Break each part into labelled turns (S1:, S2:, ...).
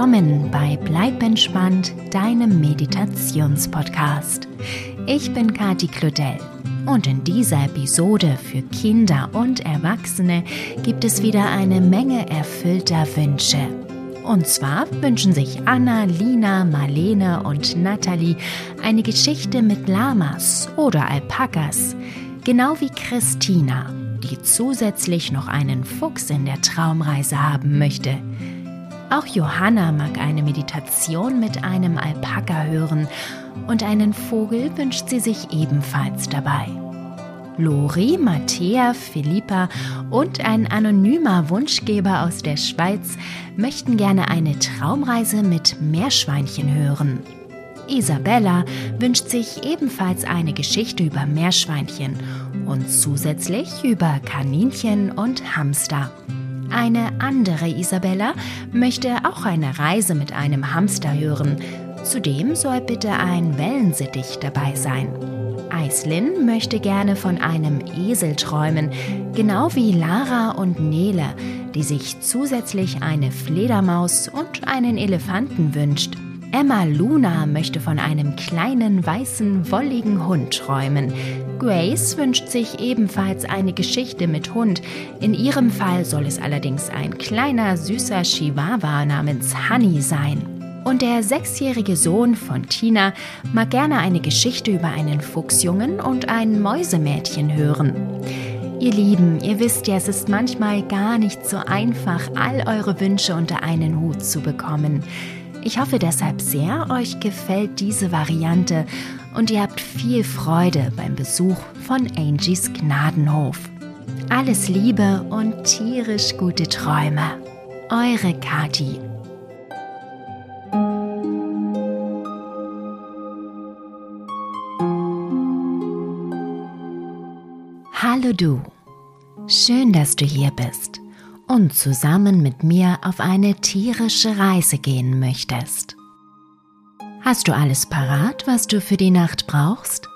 S1: Willkommen bei Bleib entspannt, deinem Meditationspodcast. Ich bin Kati Claudel und in dieser Episode für Kinder und Erwachsene gibt es wieder eine Menge erfüllter Wünsche. Und zwar wünschen sich Anna, Lina, Marlene und Natalie eine Geschichte mit Lamas oder Alpakas, genau wie Christina, die zusätzlich noch einen Fuchs in der Traumreise haben möchte. Auch Johanna mag eine Meditation mit einem Alpaka hören und einen Vogel wünscht sie sich ebenfalls dabei. Lori, Mattea, Philippa und ein anonymer Wunschgeber aus der Schweiz möchten gerne eine Traumreise mit Meerschweinchen hören. Isabella wünscht sich ebenfalls eine Geschichte über Meerschweinchen und zusätzlich über Kaninchen und Hamster. Eine andere Isabella möchte auch eine Reise mit einem Hamster hören. Zudem soll bitte ein Wellensittich dabei sein. Aislin möchte gerne von einem Esel träumen, genau wie Lara und Nele, die sich zusätzlich eine Fledermaus und einen Elefanten wünscht. Emma Luna möchte von einem kleinen weißen, wolligen Hund träumen. Grace wünscht sich ebenfalls eine Geschichte mit Hund. In ihrem Fall soll es allerdings ein kleiner, süßer Chihuahua namens Honey sein. Und der sechsjährige Sohn von Tina mag gerne eine Geschichte über einen Fuchsjungen und ein Mäusemädchen hören. Ihr Lieben, ihr wisst ja, es ist manchmal gar nicht so einfach, all eure Wünsche unter einen Hut zu bekommen. Ich hoffe deshalb sehr, euch gefällt diese Variante und ihr habt viel Freude beim Besuch von Angies Gnadenhof. Alles Liebe und tierisch gute Träume. Eure Kati. Hallo du. Schön, dass du hier bist und zusammen mit mir auf eine tierische Reise gehen möchtest. Hast du alles parat, was du für die Nacht brauchst?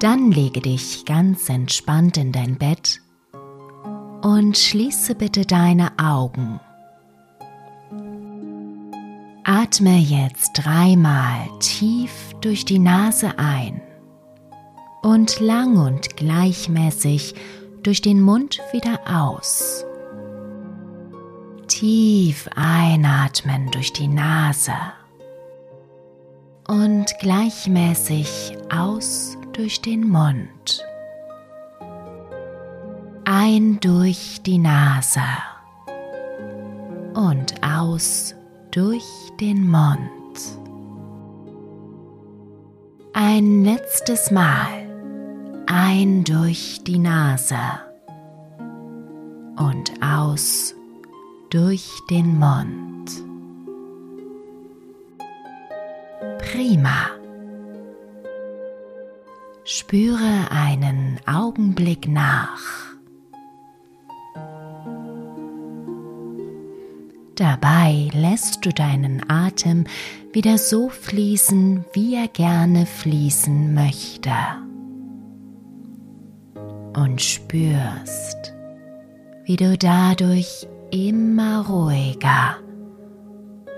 S1: Dann lege dich ganz entspannt in dein Bett und schließe bitte deine Augen. Atme jetzt dreimal tief durch die Nase ein und lang und gleichmäßig durch den Mund wieder aus. Tief einatmen durch die Nase und gleichmäßig aus durch den Mund. Ein durch die Nase und aus durch den Mund. Ein letztes Mal ein durch die Nase und aus durch den Mund. Prima. Spüre einen Augenblick nach. Dabei lässt du deinen Atem wieder so fließen, wie er gerne fließen möchte und spürst, wie du dadurch immer ruhiger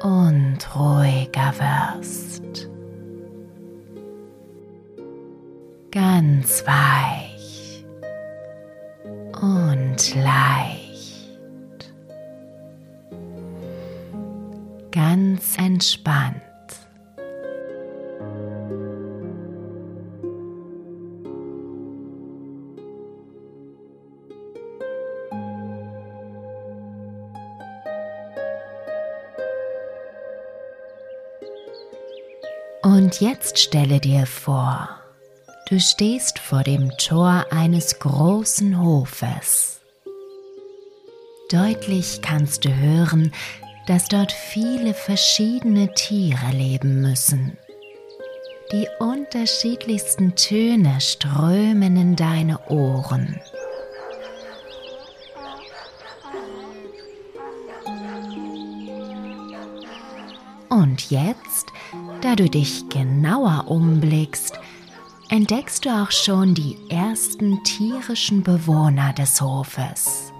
S1: und ruhiger wirst. Ganz weich und leicht. Ganz entspannt. Und jetzt stelle dir vor, du stehst vor dem Tor eines großen Hofes. Deutlich kannst du hören, dass dort viele verschiedene Tiere leben müssen. Die unterschiedlichsten Töne strömen in deine Ohren. Und jetzt da du dich genauer umblickst, entdeckst du auch schon die ersten tierischen Bewohner des Hofes.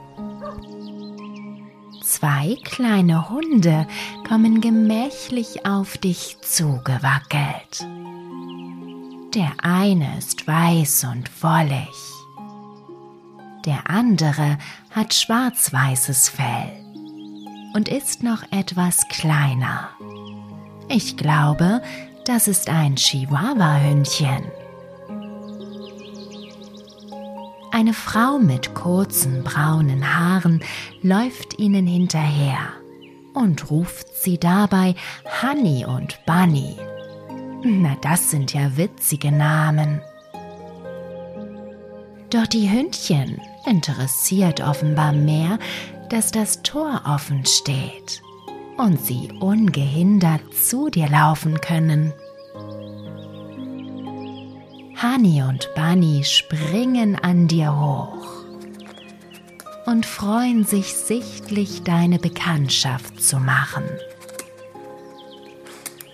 S1: Zwei kleine Hunde kommen gemächlich auf dich zugewackelt. Der eine ist weiß und wollig. Der andere hat schwarz-weißes Fell und ist noch etwas kleiner. Ich glaube, das ist ein Chihuahua-Hündchen. Eine Frau mit kurzen braunen Haaren läuft ihnen hinterher und ruft sie dabei Honey und Bunny. Na, das sind ja witzige Namen. Doch die Hündchen interessiert offenbar mehr, dass das Tor offen steht und sie ungehindert zu dir laufen können. Honey und Bunny springen an dir hoch und freuen sich sichtlich, deine Bekanntschaft zu machen.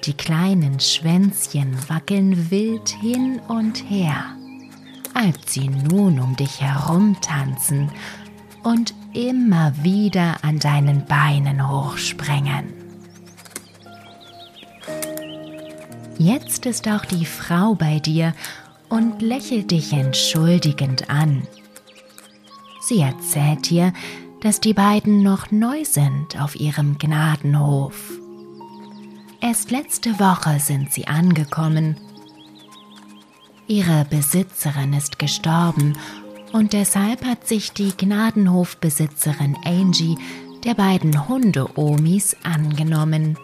S1: Die kleinen Schwänzchen wackeln wild hin und her, als sie nun um dich herumtanzen und immer wieder an deinen Beinen hochspringen. Jetzt ist auch die Frau bei dir und lächelt dich entschuldigend an. Sie erzählt dir, dass die beiden noch neu sind auf ihrem Gnadenhof. Erst letzte Woche sind sie angekommen. Ihre Besitzerin ist gestorben und deshalb hat sich die Gnadenhofbesitzerin Angie der beiden Hunde-Omis angenommen.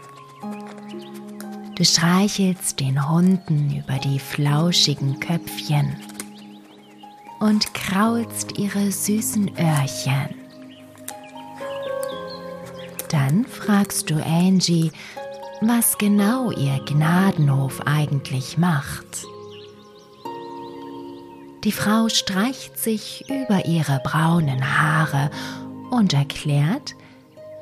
S1: Du streichelst den Hunden über die flauschigen Köpfchen und kraulst ihre süßen Öhrchen. Dann fragst du Angie, was genau ihr Gnadenhof eigentlich macht. Die Frau streicht sich über ihre braunen Haare und erklärt,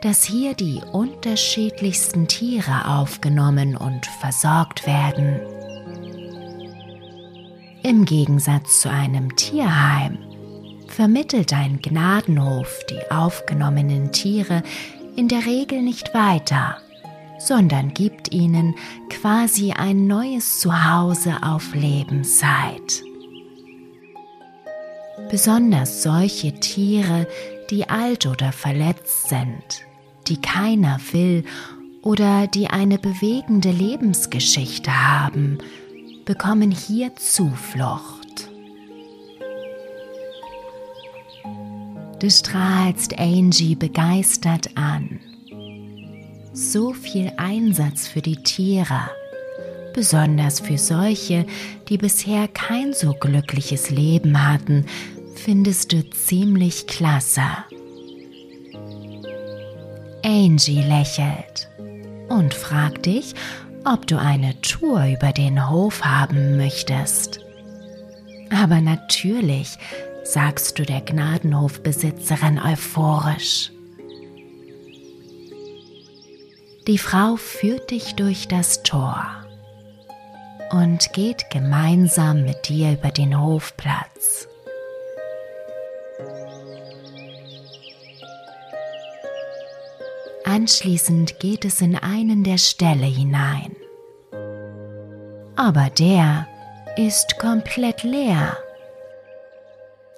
S1: dass hier die unterschiedlichsten Tiere aufgenommen und versorgt werden. Im Gegensatz zu einem Tierheim vermittelt ein Gnadenhof die aufgenommenen Tiere in der Regel nicht weiter, sondern gibt ihnen quasi ein neues Zuhause auf Lebenszeit. Besonders solche Tiere, die alt oder verletzt sind, die keiner will oder die eine bewegende Lebensgeschichte haben, bekommen hier Zuflucht. Du strahlst Angie begeistert an. So viel Einsatz für die Tiere, besonders für solche, die bisher kein so glückliches Leben hatten, findest du ziemlich klasse. Angie lächelt und fragt dich, ob du eine Tour über den Hof haben möchtest. Aber natürlich, sagst du der Gnadenhofbesitzerin euphorisch. Die Frau führt dich durch das Tor und geht gemeinsam mit dir über den Hofplatz. Anschließend geht es in einen der Ställe hinein. Aber der ist komplett leer.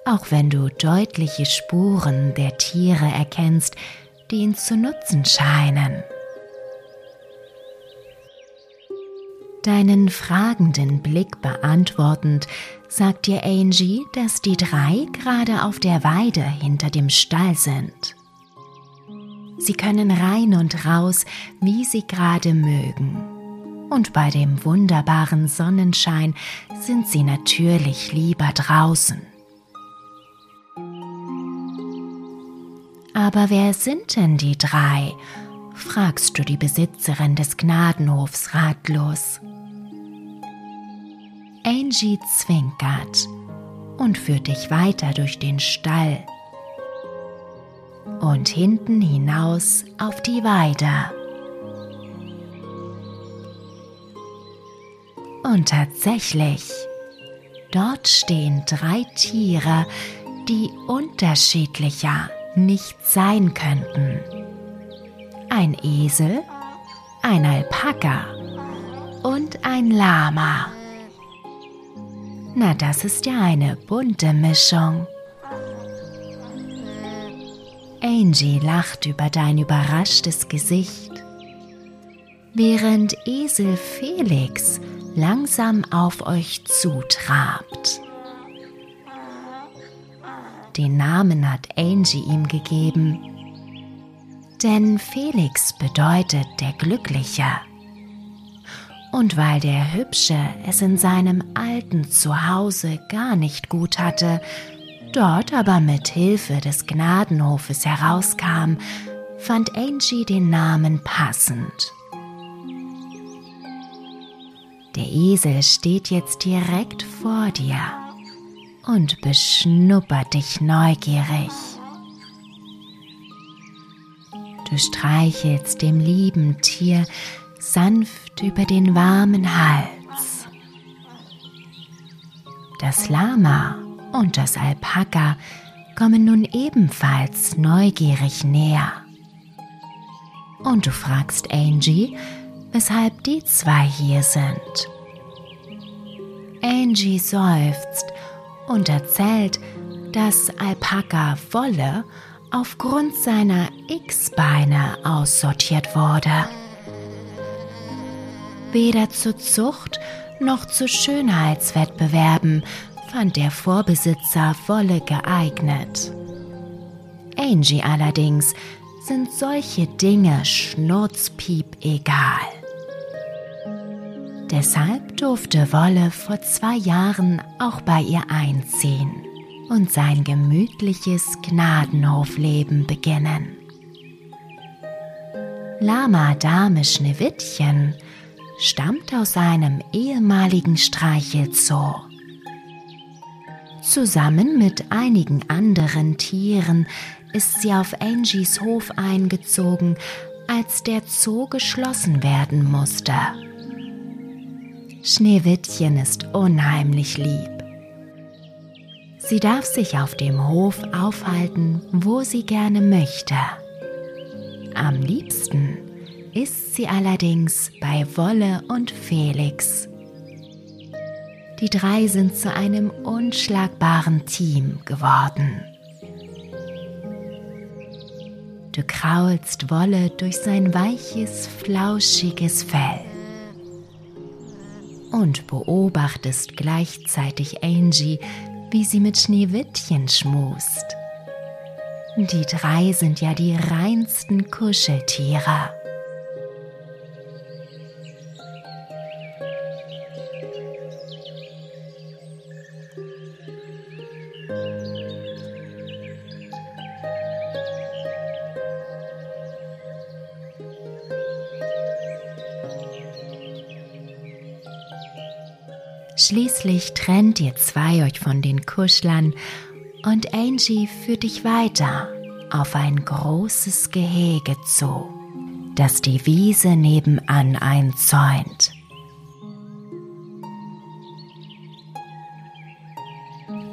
S1: Auch wenn du deutliche Spuren der Tiere erkennst, die ihn zu nutzen scheinen. Deinen fragenden Blick beantwortend, sagt dir Angie, dass die drei gerade auf der Weide hinter dem Stall sind. Sie können rein und raus, wie sie gerade mögen. Und bei dem wunderbaren Sonnenschein sind sie natürlich lieber draußen. Aber wer sind denn die drei? fragst du die Besitzerin des Gnadenhofs ratlos. Angie zwinkert und führt dich weiter durch den Stall und hinten hinaus auf die Weide. Und tatsächlich, dort stehen drei Tiere, die unterschiedlicher nicht sein könnten. ein Esel, ein Alpaka und ein Lama. Na, das ist ja eine bunte Mischung. Angie lacht über dein überraschtes Gesicht, während Esel Felix langsam auf euch zutrabt. Den Namen hat Angie ihm gegeben, denn Felix bedeutet der Glückliche. Und weil der Hübsche es in seinem alten Zuhause gar nicht gut hatte, dort aber mit Hilfe des Gnadenhofes herauskam, fand Angie den Namen passend. Der Esel steht jetzt direkt vor dir und beschnuppert dich neugierig. Du streichelst dem lieben Tier sanft über den warmen Hals. Das Lama und das Alpaka kommen nun ebenfalls neugierig näher. Und du fragst Angie, weshalb die zwei hier sind. Angie seufzt und erzählt, dass Alpaka Wolle aufgrund seiner X-Beine aussortiert wurde. Weder zur Zucht noch zu Schönheitswettbewerben fand der Vorbesitzer Wolle geeignet. Angie allerdings sind solche Dinge schnurzpiep egal. Deshalb durfte Wolle vor zwei Jahren auch bei ihr einziehen und sein gemütliches Gnadenhofleben beginnen. Lama Dame Schneewittchen stammt aus einem ehemaligen Streichelzoo. Zusammen mit einigen anderen Tieren ist sie auf Angies Hof eingezogen, als der Zoo geschlossen werden musste. Schneewittchen ist unheimlich lieb. Sie darf sich auf dem Hof aufhalten, wo sie gerne möchte. Am liebsten ist sie allerdings bei Wolle und Felix. Die drei sind zu einem unschlagbaren Team geworden. Du kraulst Wolle durch sein weiches, flauschiges Fell und beobachtest gleichzeitig Angie, wie sie mit Schneewittchen schmust. Die drei sind ja die reinsten Kuscheltiere. Schließlich trennt ihr zwei euch von den Kuschlern und Angie führt dich weiter auf ein großes Gehege zu, das die Wiese nebenan einzäunt.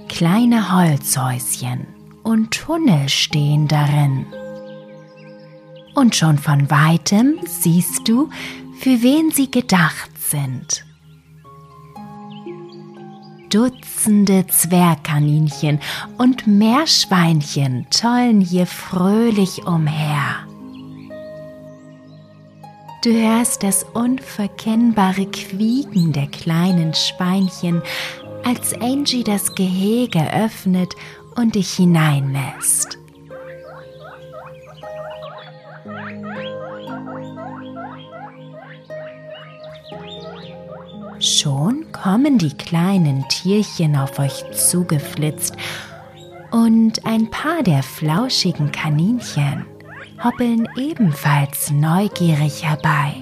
S1: Kleine Holzhäuschen und Tunnel stehen darin. Und schon von weitem siehst du, für wen sie gedacht sind. Dutzende Zwergkaninchen und Meerschweinchen tollen hier fröhlich umher. Du hörst das unverkennbare Quieken der kleinen Schweinchen, als Angie das Gehege öffnet und dich hineinlässt. Kommen die kleinen Tierchen auf euch zugeflitzt und ein paar der flauschigen Kaninchen hoppeln ebenfalls neugierig herbei.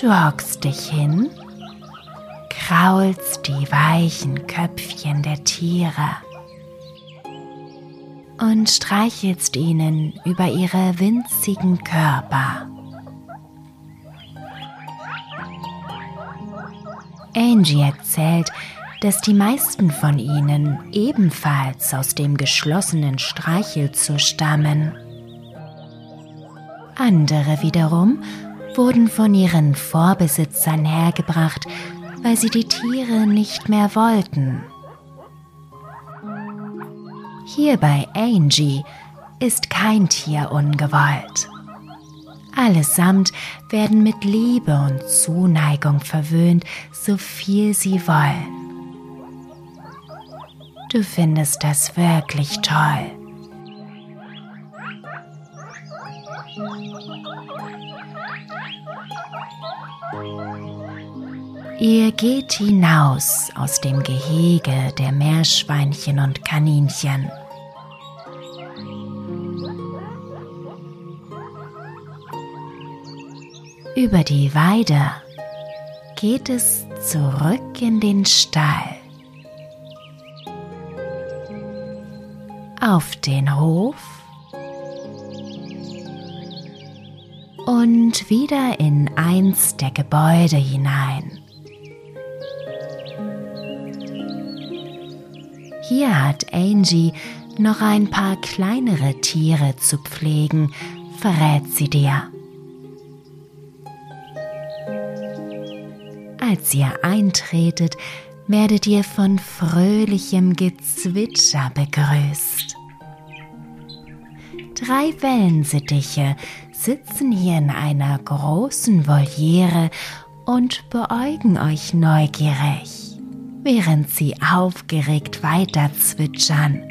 S1: Du hockst dich hin, kraulst die weichen Köpfchen der Tiere und streichelst ihnen über ihre winzigen Körper. Angie erzählt, dass die meisten von ihnen ebenfalls aus dem geschlossenen Streichelzoo stammen. Andere wiederum wurden von ihren Vorbesitzern hergebracht, weil sie die Tiere nicht mehr wollten. Hier bei Angie ist kein Tier ungewollt. Allesamt werden mit Liebe und Zuneigung verwöhnt, so viel sie wollen. Du findest das wirklich toll. Ihr geht hinaus aus dem Gehege der Meerschweinchen und Kaninchen. Über die Weide geht es zurück in den Stall. Auf den Hof und wieder in eins der Gebäude hinein. Hier hat Angie noch ein paar kleinere Tiere zu pflegen, verrät sie dir. Als ihr eintretet, werdet ihr von fröhlichem Gezwitscher begrüßt. Drei Wellensittiche sitzen hier in einer großen Voliere und beäugen euch neugierig, während sie aufgeregt weiter zwitschern.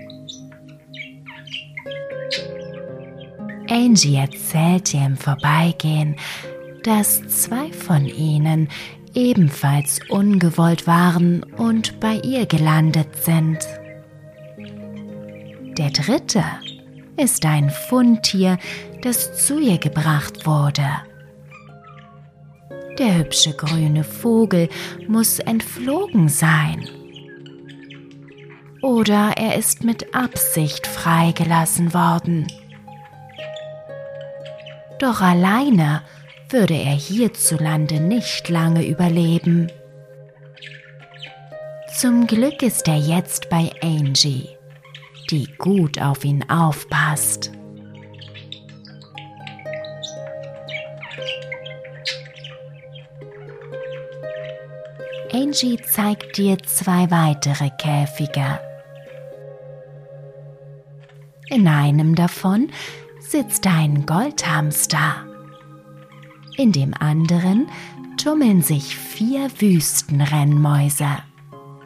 S1: Angie erzählt ihr im Vorbeigehen, dass zwei von ihnen ebenfalls ungewollt waren und bei ihr gelandet sind. Der dritte ist ein Fundtier, das zu ihr gebracht wurde. Der hübsche grüne Vogel muss entflogen sein. Oder er ist mit Absicht freigelassen worden. Doch alleine würde er hierzulande nicht lange überleben. Zum Glück ist er jetzt bei Angie, die gut auf ihn aufpasst. Angie zeigt dir zwei weitere Käfige. In einem davon sitzt ein Goldhamster. In dem anderen tummeln sich vier Wüstenrennmäuse.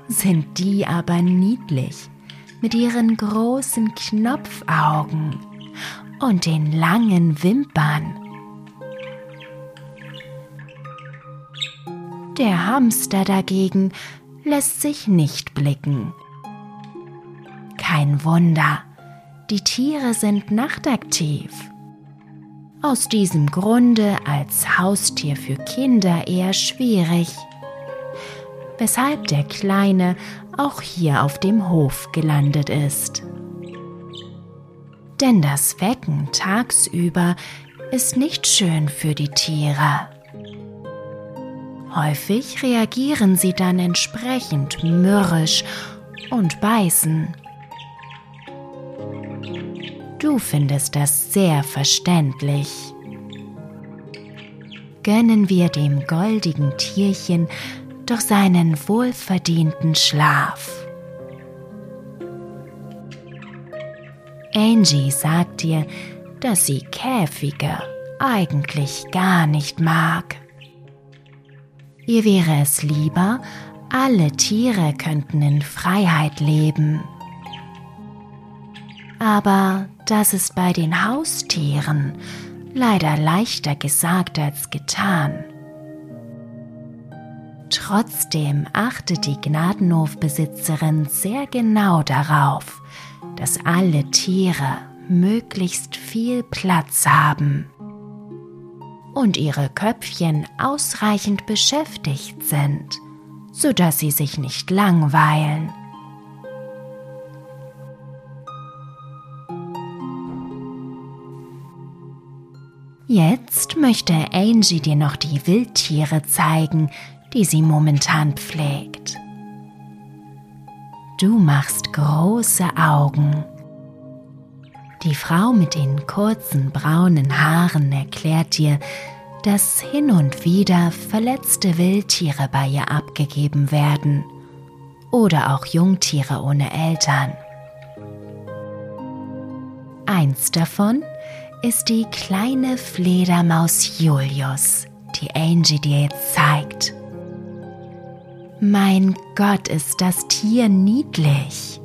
S1: Sind die aber niedlich mit ihren großen Knopfaugen und den langen Wimpern. Der Hamster dagegen lässt sich nicht blicken. Kein Wunder, die Tiere sind nachtaktiv aus diesem Grunde als Haustier für Kinder eher schwierig, weshalb der Kleine auch hier auf dem Hof gelandet ist. Denn das Wecken tagsüber ist nicht schön für die Tiere. Häufig reagieren sie dann entsprechend mürrisch und beißen. Du findest das sehr verständlich. Gönnen wir dem goldigen Tierchen doch seinen wohlverdienten Schlaf. Angie sagt dir, dass sie Käfige eigentlich gar nicht mag. Ihr wäre es lieber, alle Tiere könnten in Freiheit leben. Aber das ist bei den Haustieren leider leichter gesagt als getan. Trotzdem achtet die Gnadenhofbesitzerin sehr genau darauf, dass alle Tiere möglichst viel Platz haben und ihre Köpfchen ausreichend beschäftigt sind, sodass sie sich nicht langweilen. Jetzt möchte Angie dir noch die Wildtiere zeigen, die sie momentan pflegt. Du machst große Augen. Die Frau mit den kurzen braunen Haaren erklärt dir, dass hin und wieder verletzte Wildtiere bei ihr abgegeben werden oder auch Jungtiere ohne Eltern. Eins davon ist die kleine Fledermaus Julius, die Angie dir jetzt zeigt. Mein Gott, ist das Tier niedlich.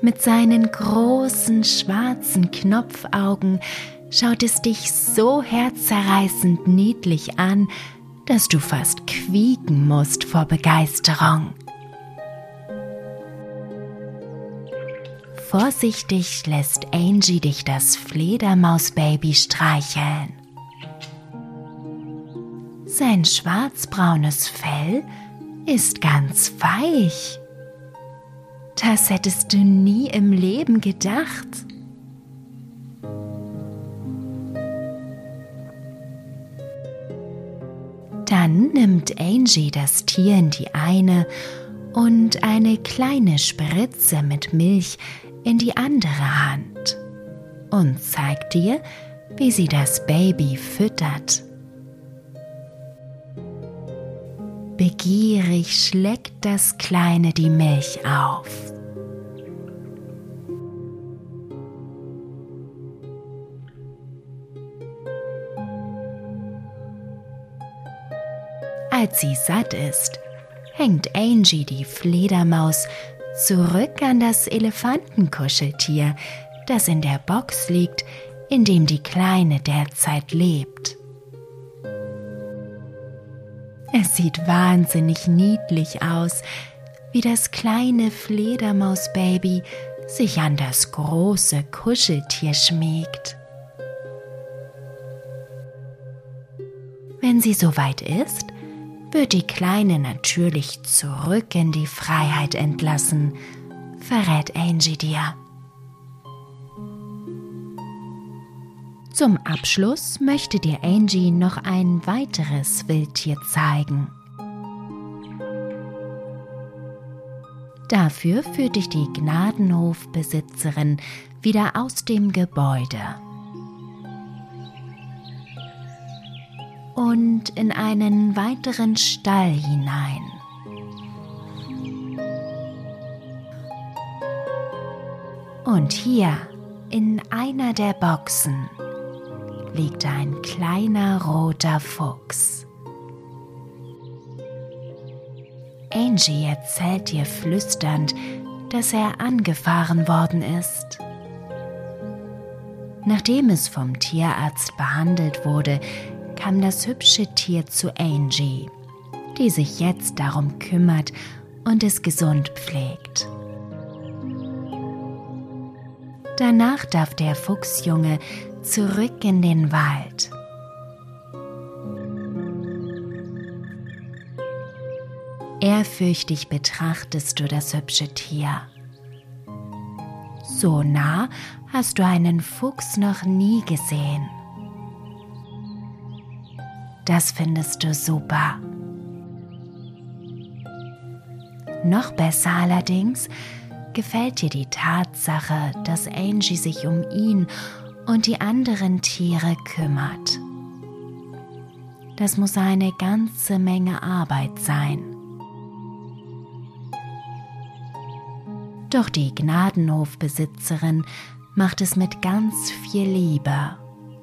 S1: Mit seinen großen schwarzen Knopfaugen schaut es dich so herzerreißend niedlich an, dass du fast quieken musst vor Begeisterung. Vorsichtig lässt Angie dich das Fledermausbaby streicheln. Sein schwarzbraunes Fell ist ganz weich. Das hättest du nie im Leben gedacht. Dann nimmt Angie das Tier in die eine und eine kleine Spritze mit Milch in die andere Hand und zeigt dir, wie sie das Baby füttert. Begierig schleckt das Kleine die Milch auf. Als sie satt ist, hängt Angie die Fledermaus zurück an das Elefantenkuscheltier, das in der Box liegt, in dem die Kleine derzeit lebt. Es sieht wahnsinnig niedlich aus, wie das kleine Fledermausbaby sich an das große Kuscheltier schmiegt. Wenn sie soweit ist, wird die Kleine natürlich zurück in die Freiheit entlassen, verrät Angie dir. Zum Abschluss möchte dir Angie noch ein weiteres Wildtier zeigen. Dafür führt dich die Gnadenhofbesitzerin wieder aus dem Gebäude und in einen weiteren Stall hinein. Und hier in einer der Boxen liegt ein kleiner roter Fuchs. Angie erzählt dir flüsternd, dass er angefahren worden ist. Nachdem es vom Tierarzt behandelt wurde, kam das hübsche Tier zu Angie, die sich jetzt darum kümmert und es gesund pflegt. Danach darf der Fuchsjunge zurück in den Wald. Ehrfürchtig betrachtest du das hübsche Tier. So nah hast du einen Fuchs noch nie gesehen. Das findest du super. Noch besser allerdings gefällt dir die Tatsache, dass Angie sich um ihn und die anderen Tiere kümmert. Das muss eine ganze Menge Arbeit sein. Doch die Gnadenhofbesitzerin macht es mit ganz viel Liebe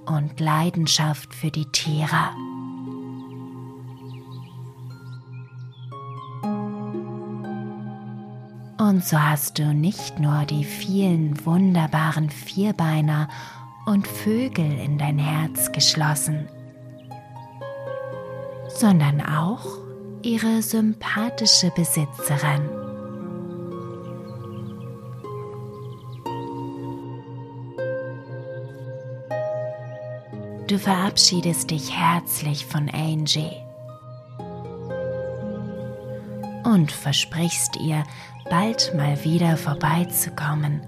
S1: und Leidenschaft für die Tiere. Und so hast du nicht nur die vielen wunderbaren Vierbeiner und Vögel in dein Herz geschlossen, sondern auch ihre sympathische Besitzerin. Du verabschiedest dich herzlich von Angie und versprichst ihr, bald mal wieder vorbeizukommen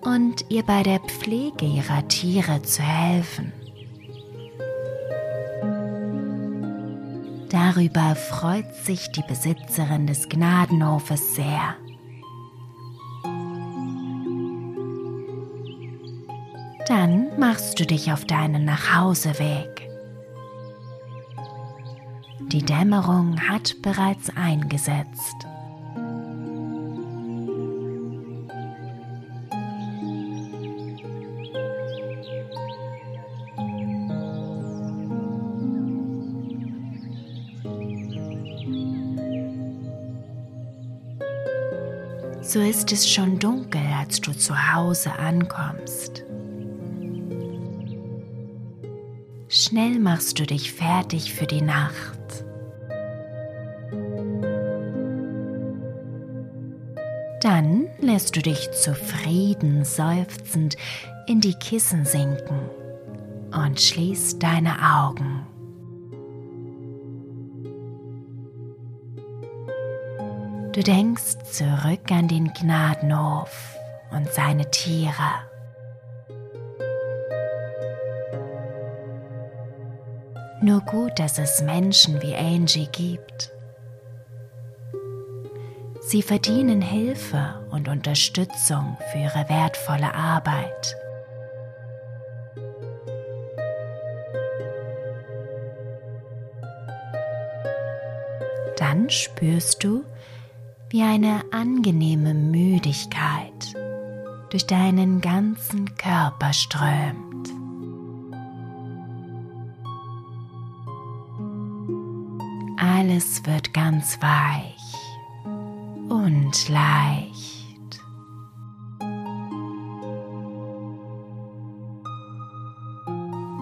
S1: und ihr bei der Pflege ihrer Tiere zu helfen. Darüber freut sich die Besitzerin des Gnadenhofes sehr. Dann machst du dich auf deinen Nachhauseweg. Die Dämmerung hat bereits eingesetzt. So ist es schon dunkel, als du zu Hause ankommst. Schnell machst du dich fertig für die Nacht. Dann lässt du dich zufrieden seufzend in die Kissen sinken und schließt deine Augen. Du denkst zurück an den Gnadenhof und seine Tiere. Nur gut, dass es Menschen wie Angie gibt. Sie verdienen Hilfe und Unterstützung für ihre wertvolle Arbeit. Dann spürst du, wie eine angenehme Müdigkeit durch deinen ganzen Körper strömt. Alles wird ganz weich und leicht.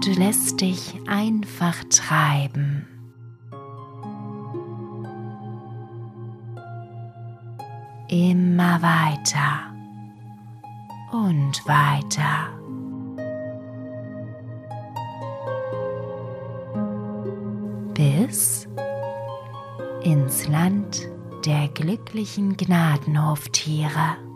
S1: Du lässt dich einfach treiben. immer weiter und weiter. Bis ins Land der glücklichen Gnadenhoftiere.